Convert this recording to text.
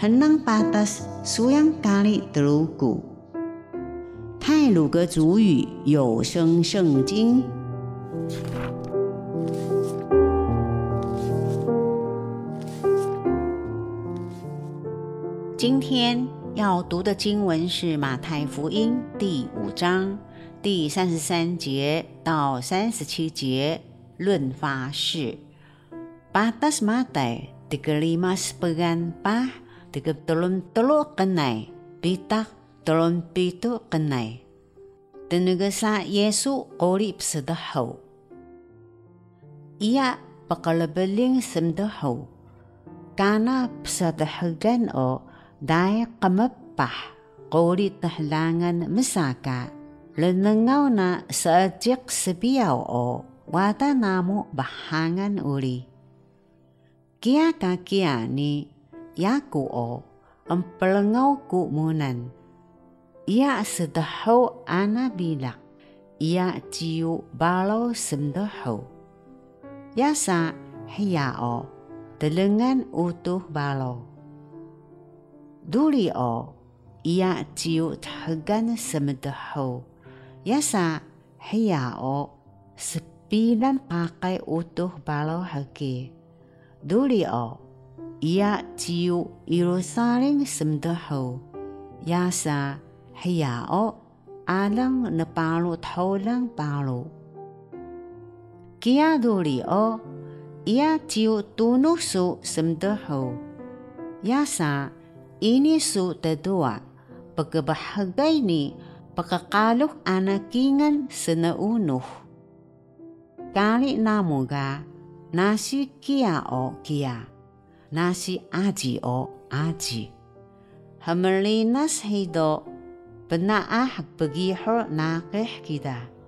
henang patas suyang kali telugu。泰鲁格族语有声圣经。今天要读的经文是马太福音第五章第三十三节到三十七节，论发誓。Batas Mata tiga lima sepegan pah tiga telun telu kenai bitak telun pitu kenai. Tenaga sa Yesu korip sedahaw. Ia pakalabaling semdahaw. Kana psadahagan o dahil kamapah qorit tahlangan masaka lenengaw na sa ajik sabiyaw o wata namo bahangan uli. Kia ka kia ni yaku o ang palangaw ku munan. Ia sedahaw ana bilak. Ia ciu balaw semdahaw. Yasa hiya o telengan utuh balaw. Duli o ia ciu tagan semdahaw. Yasa hiya o sepilan pakai utuh balaw hagi. Duli ia ciu irusaling semdahaw. Yasa hiya o alang napalo taulang palo. Kia duli o ia ciu tunuh su semdahaw. Yasa ini su tadua pagkabahagay ni pagkakalok anakingan sa. Kali namo ga nasi kia o kia, nasi aji o aji. Hamelinas heido benaah begi hor nakih kita.